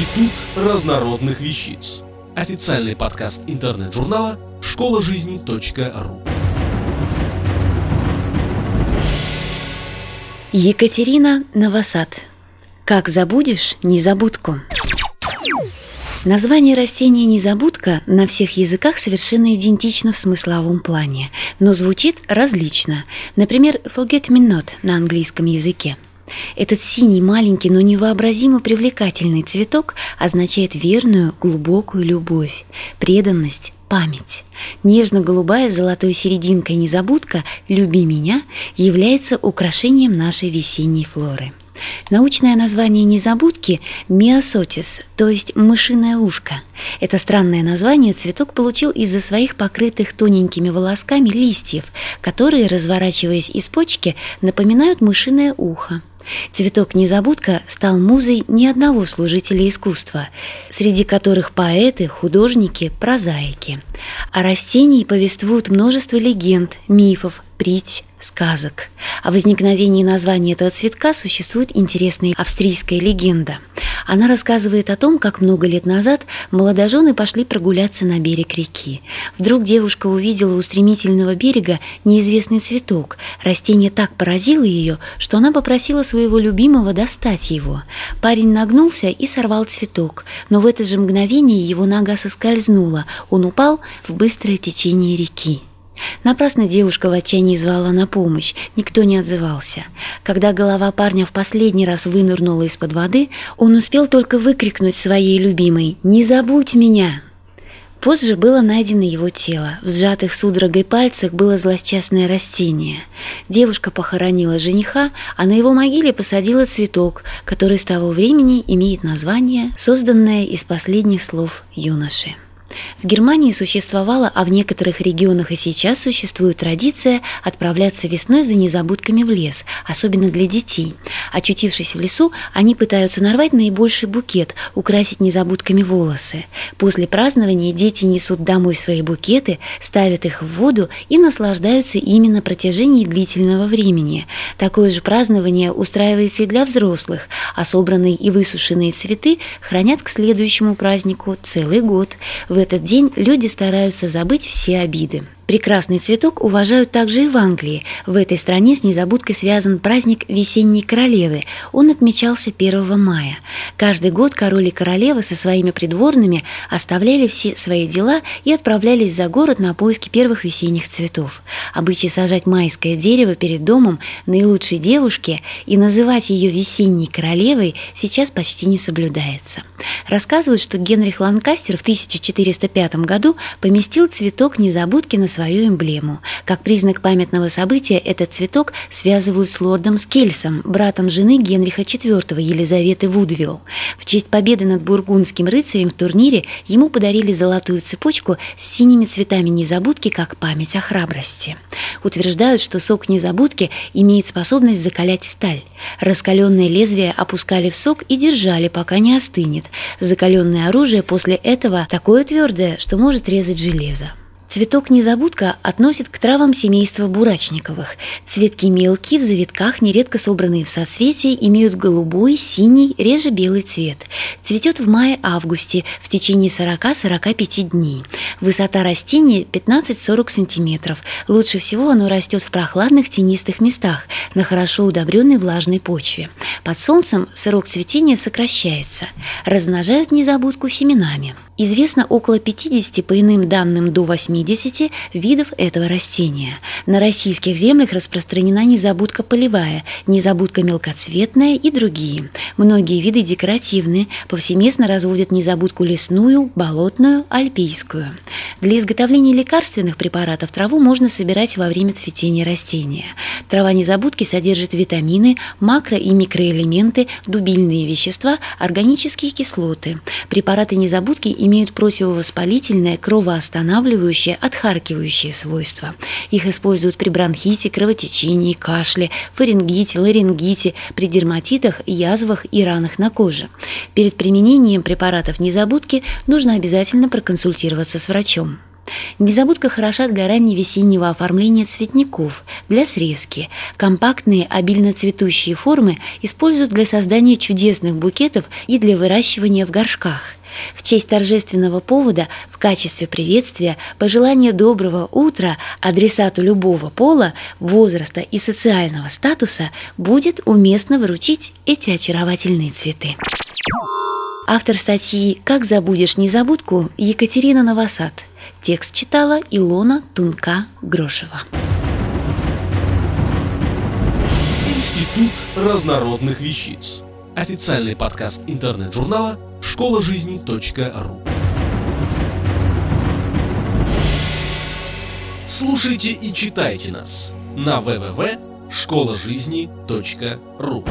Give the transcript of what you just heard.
Институт разнородных вещиц. Официальный подкаст интернет-журнала школа жизни.ру. Екатерина Новосад. Как забудешь незабудку? Название растения «незабудка» на всех языках совершенно идентично в смысловом плане, но звучит различно. Например, «forget me not» на английском языке. Этот синий, маленький, но невообразимо привлекательный цветок означает верную, глубокую любовь, преданность, память. Нежно-голубая с золотой серединкой незабудка «Люби меня» является украшением нашей весенней флоры. Научное название незабудки – миосотис, то есть мышиное ушко. Это странное название цветок получил из-за своих покрытых тоненькими волосками листьев, которые, разворачиваясь из почки, напоминают мышиное ухо. Цветок незабудка стал музой ни одного служителя искусства, среди которых поэты, художники, прозаики. О растении повествуют множество легенд, мифов, притч, сказок. О возникновении названия этого цветка существует интересная австрийская легенда. Она рассказывает о том, как много лет назад молодожены пошли прогуляться на берег реки. Вдруг девушка увидела у стремительного берега неизвестный цветок. Растение так поразило ее, что она попросила своего любимого достать его. Парень нагнулся и сорвал цветок, но в это же мгновение его нога соскользнула. Он упал в быстрое течение реки. Напрасно девушка в отчаянии звала на помощь, никто не отзывался. Когда голова парня в последний раз вынырнула из-под воды, он успел только выкрикнуть своей любимой «Не забудь меня!». Позже было найдено его тело. В сжатых судорогой пальцах было злосчастное растение. Девушка похоронила жениха, а на его могиле посадила цветок, который с того времени имеет название, созданное из последних слов юноши. В Германии существовала, а в некоторых регионах и сейчас существует традиция отправляться весной за незабудками в лес, особенно для детей. Очутившись в лесу, они пытаются нарвать наибольший букет, украсить незабудками волосы. После празднования дети несут домой свои букеты, ставят их в воду и наслаждаются ими на протяжении длительного времени. Такое же празднование устраивается и для взрослых, а собранные и высушенные цветы хранят к следующему празднику целый год. В этот день люди стараются забыть все обиды. Прекрасный цветок уважают также и в Англии. В этой стране с незабудкой связан праздник Весенней Королевы. Он отмечался 1 мая. Каждый год король и королева со своими придворными оставляли все свои дела и отправлялись за город на поиски первых весенних цветов. Обычай сажать майское дерево перед домом наилучшей девушки и называть ее Весенней Королевой сейчас почти не соблюдается. Рассказывают, что Генрих Ланкастер в 1405 году поместил цветок незабудки на свою эмблему. Как признак памятного события этот цветок связывают с лордом Скельсом, братом жены Генриха IV Елизаветы Вудвилл. В честь победы над бургундским рыцарем в турнире ему подарили золотую цепочку с синими цветами незабудки как память о храбрости. Утверждают, что сок незабудки имеет способность закалять сталь. Раскаленное лезвие опускали в сок и держали, пока не остынет. Закаленное оружие после этого такое твердое, что может резать железо. Цветок незабудка относит к травам семейства бурачниковых. Цветки мелкие, в завитках, нередко собранные в соцветии, имеют голубой, синий, реже белый цвет. Цветет в мае-августе в течение 40-45 дней. Высота растения 15-40 см. Лучше всего оно растет в прохладных тенистых местах, на хорошо удобренной влажной почве. Под солнцем срок цветения сокращается. Размножают незабудку семенами. Известно около 50, по иным данным до 80 видов этого растения. На российских землях распространена незабудка полевая, незабудка мелкоцветная и другие. Многие виды декоративны, повсеместно разводят незабудку лесную, болотную, альпийскую. Для изготовления лекарственных препаратов траву можно собирать во время цветения растения. Трава незабудки содержит витамины, макро- и микроэлементы, дубильные вещества, органические кислоты. Препараты незабудки имеют противовоспалительное, кровоостанавливающее, отхаркивающее свойства. Их используют при бронхите, кровотечении, кашле, фарингите, ларингите, при дерматитах, язвах и ранах на коже. Перед применением препаратов незабудки нужно обязательно проконсультироваться с врачом. Незабудка хороша для ранневесеннего оформления цветников, для срезки. Компактные, обильно цветущие формы используют для создания чудесных букетов и для выращивания в горшках. В честь торжественного повода в качестве приветствия пожелания доброго утра адресату любого пола, возраста и социального статуса будет уместно вручить эти очаровательные цветы. Автор статьи «Как забудешь незабудку» Екатерина Новосад. Текст читала Илона Тунка-Грошева. Институт разнородных вещиц. Официальный подкаст интернет-журнала школа жизни .ру. Слушайте и читайте нас на www.школажизни.ру.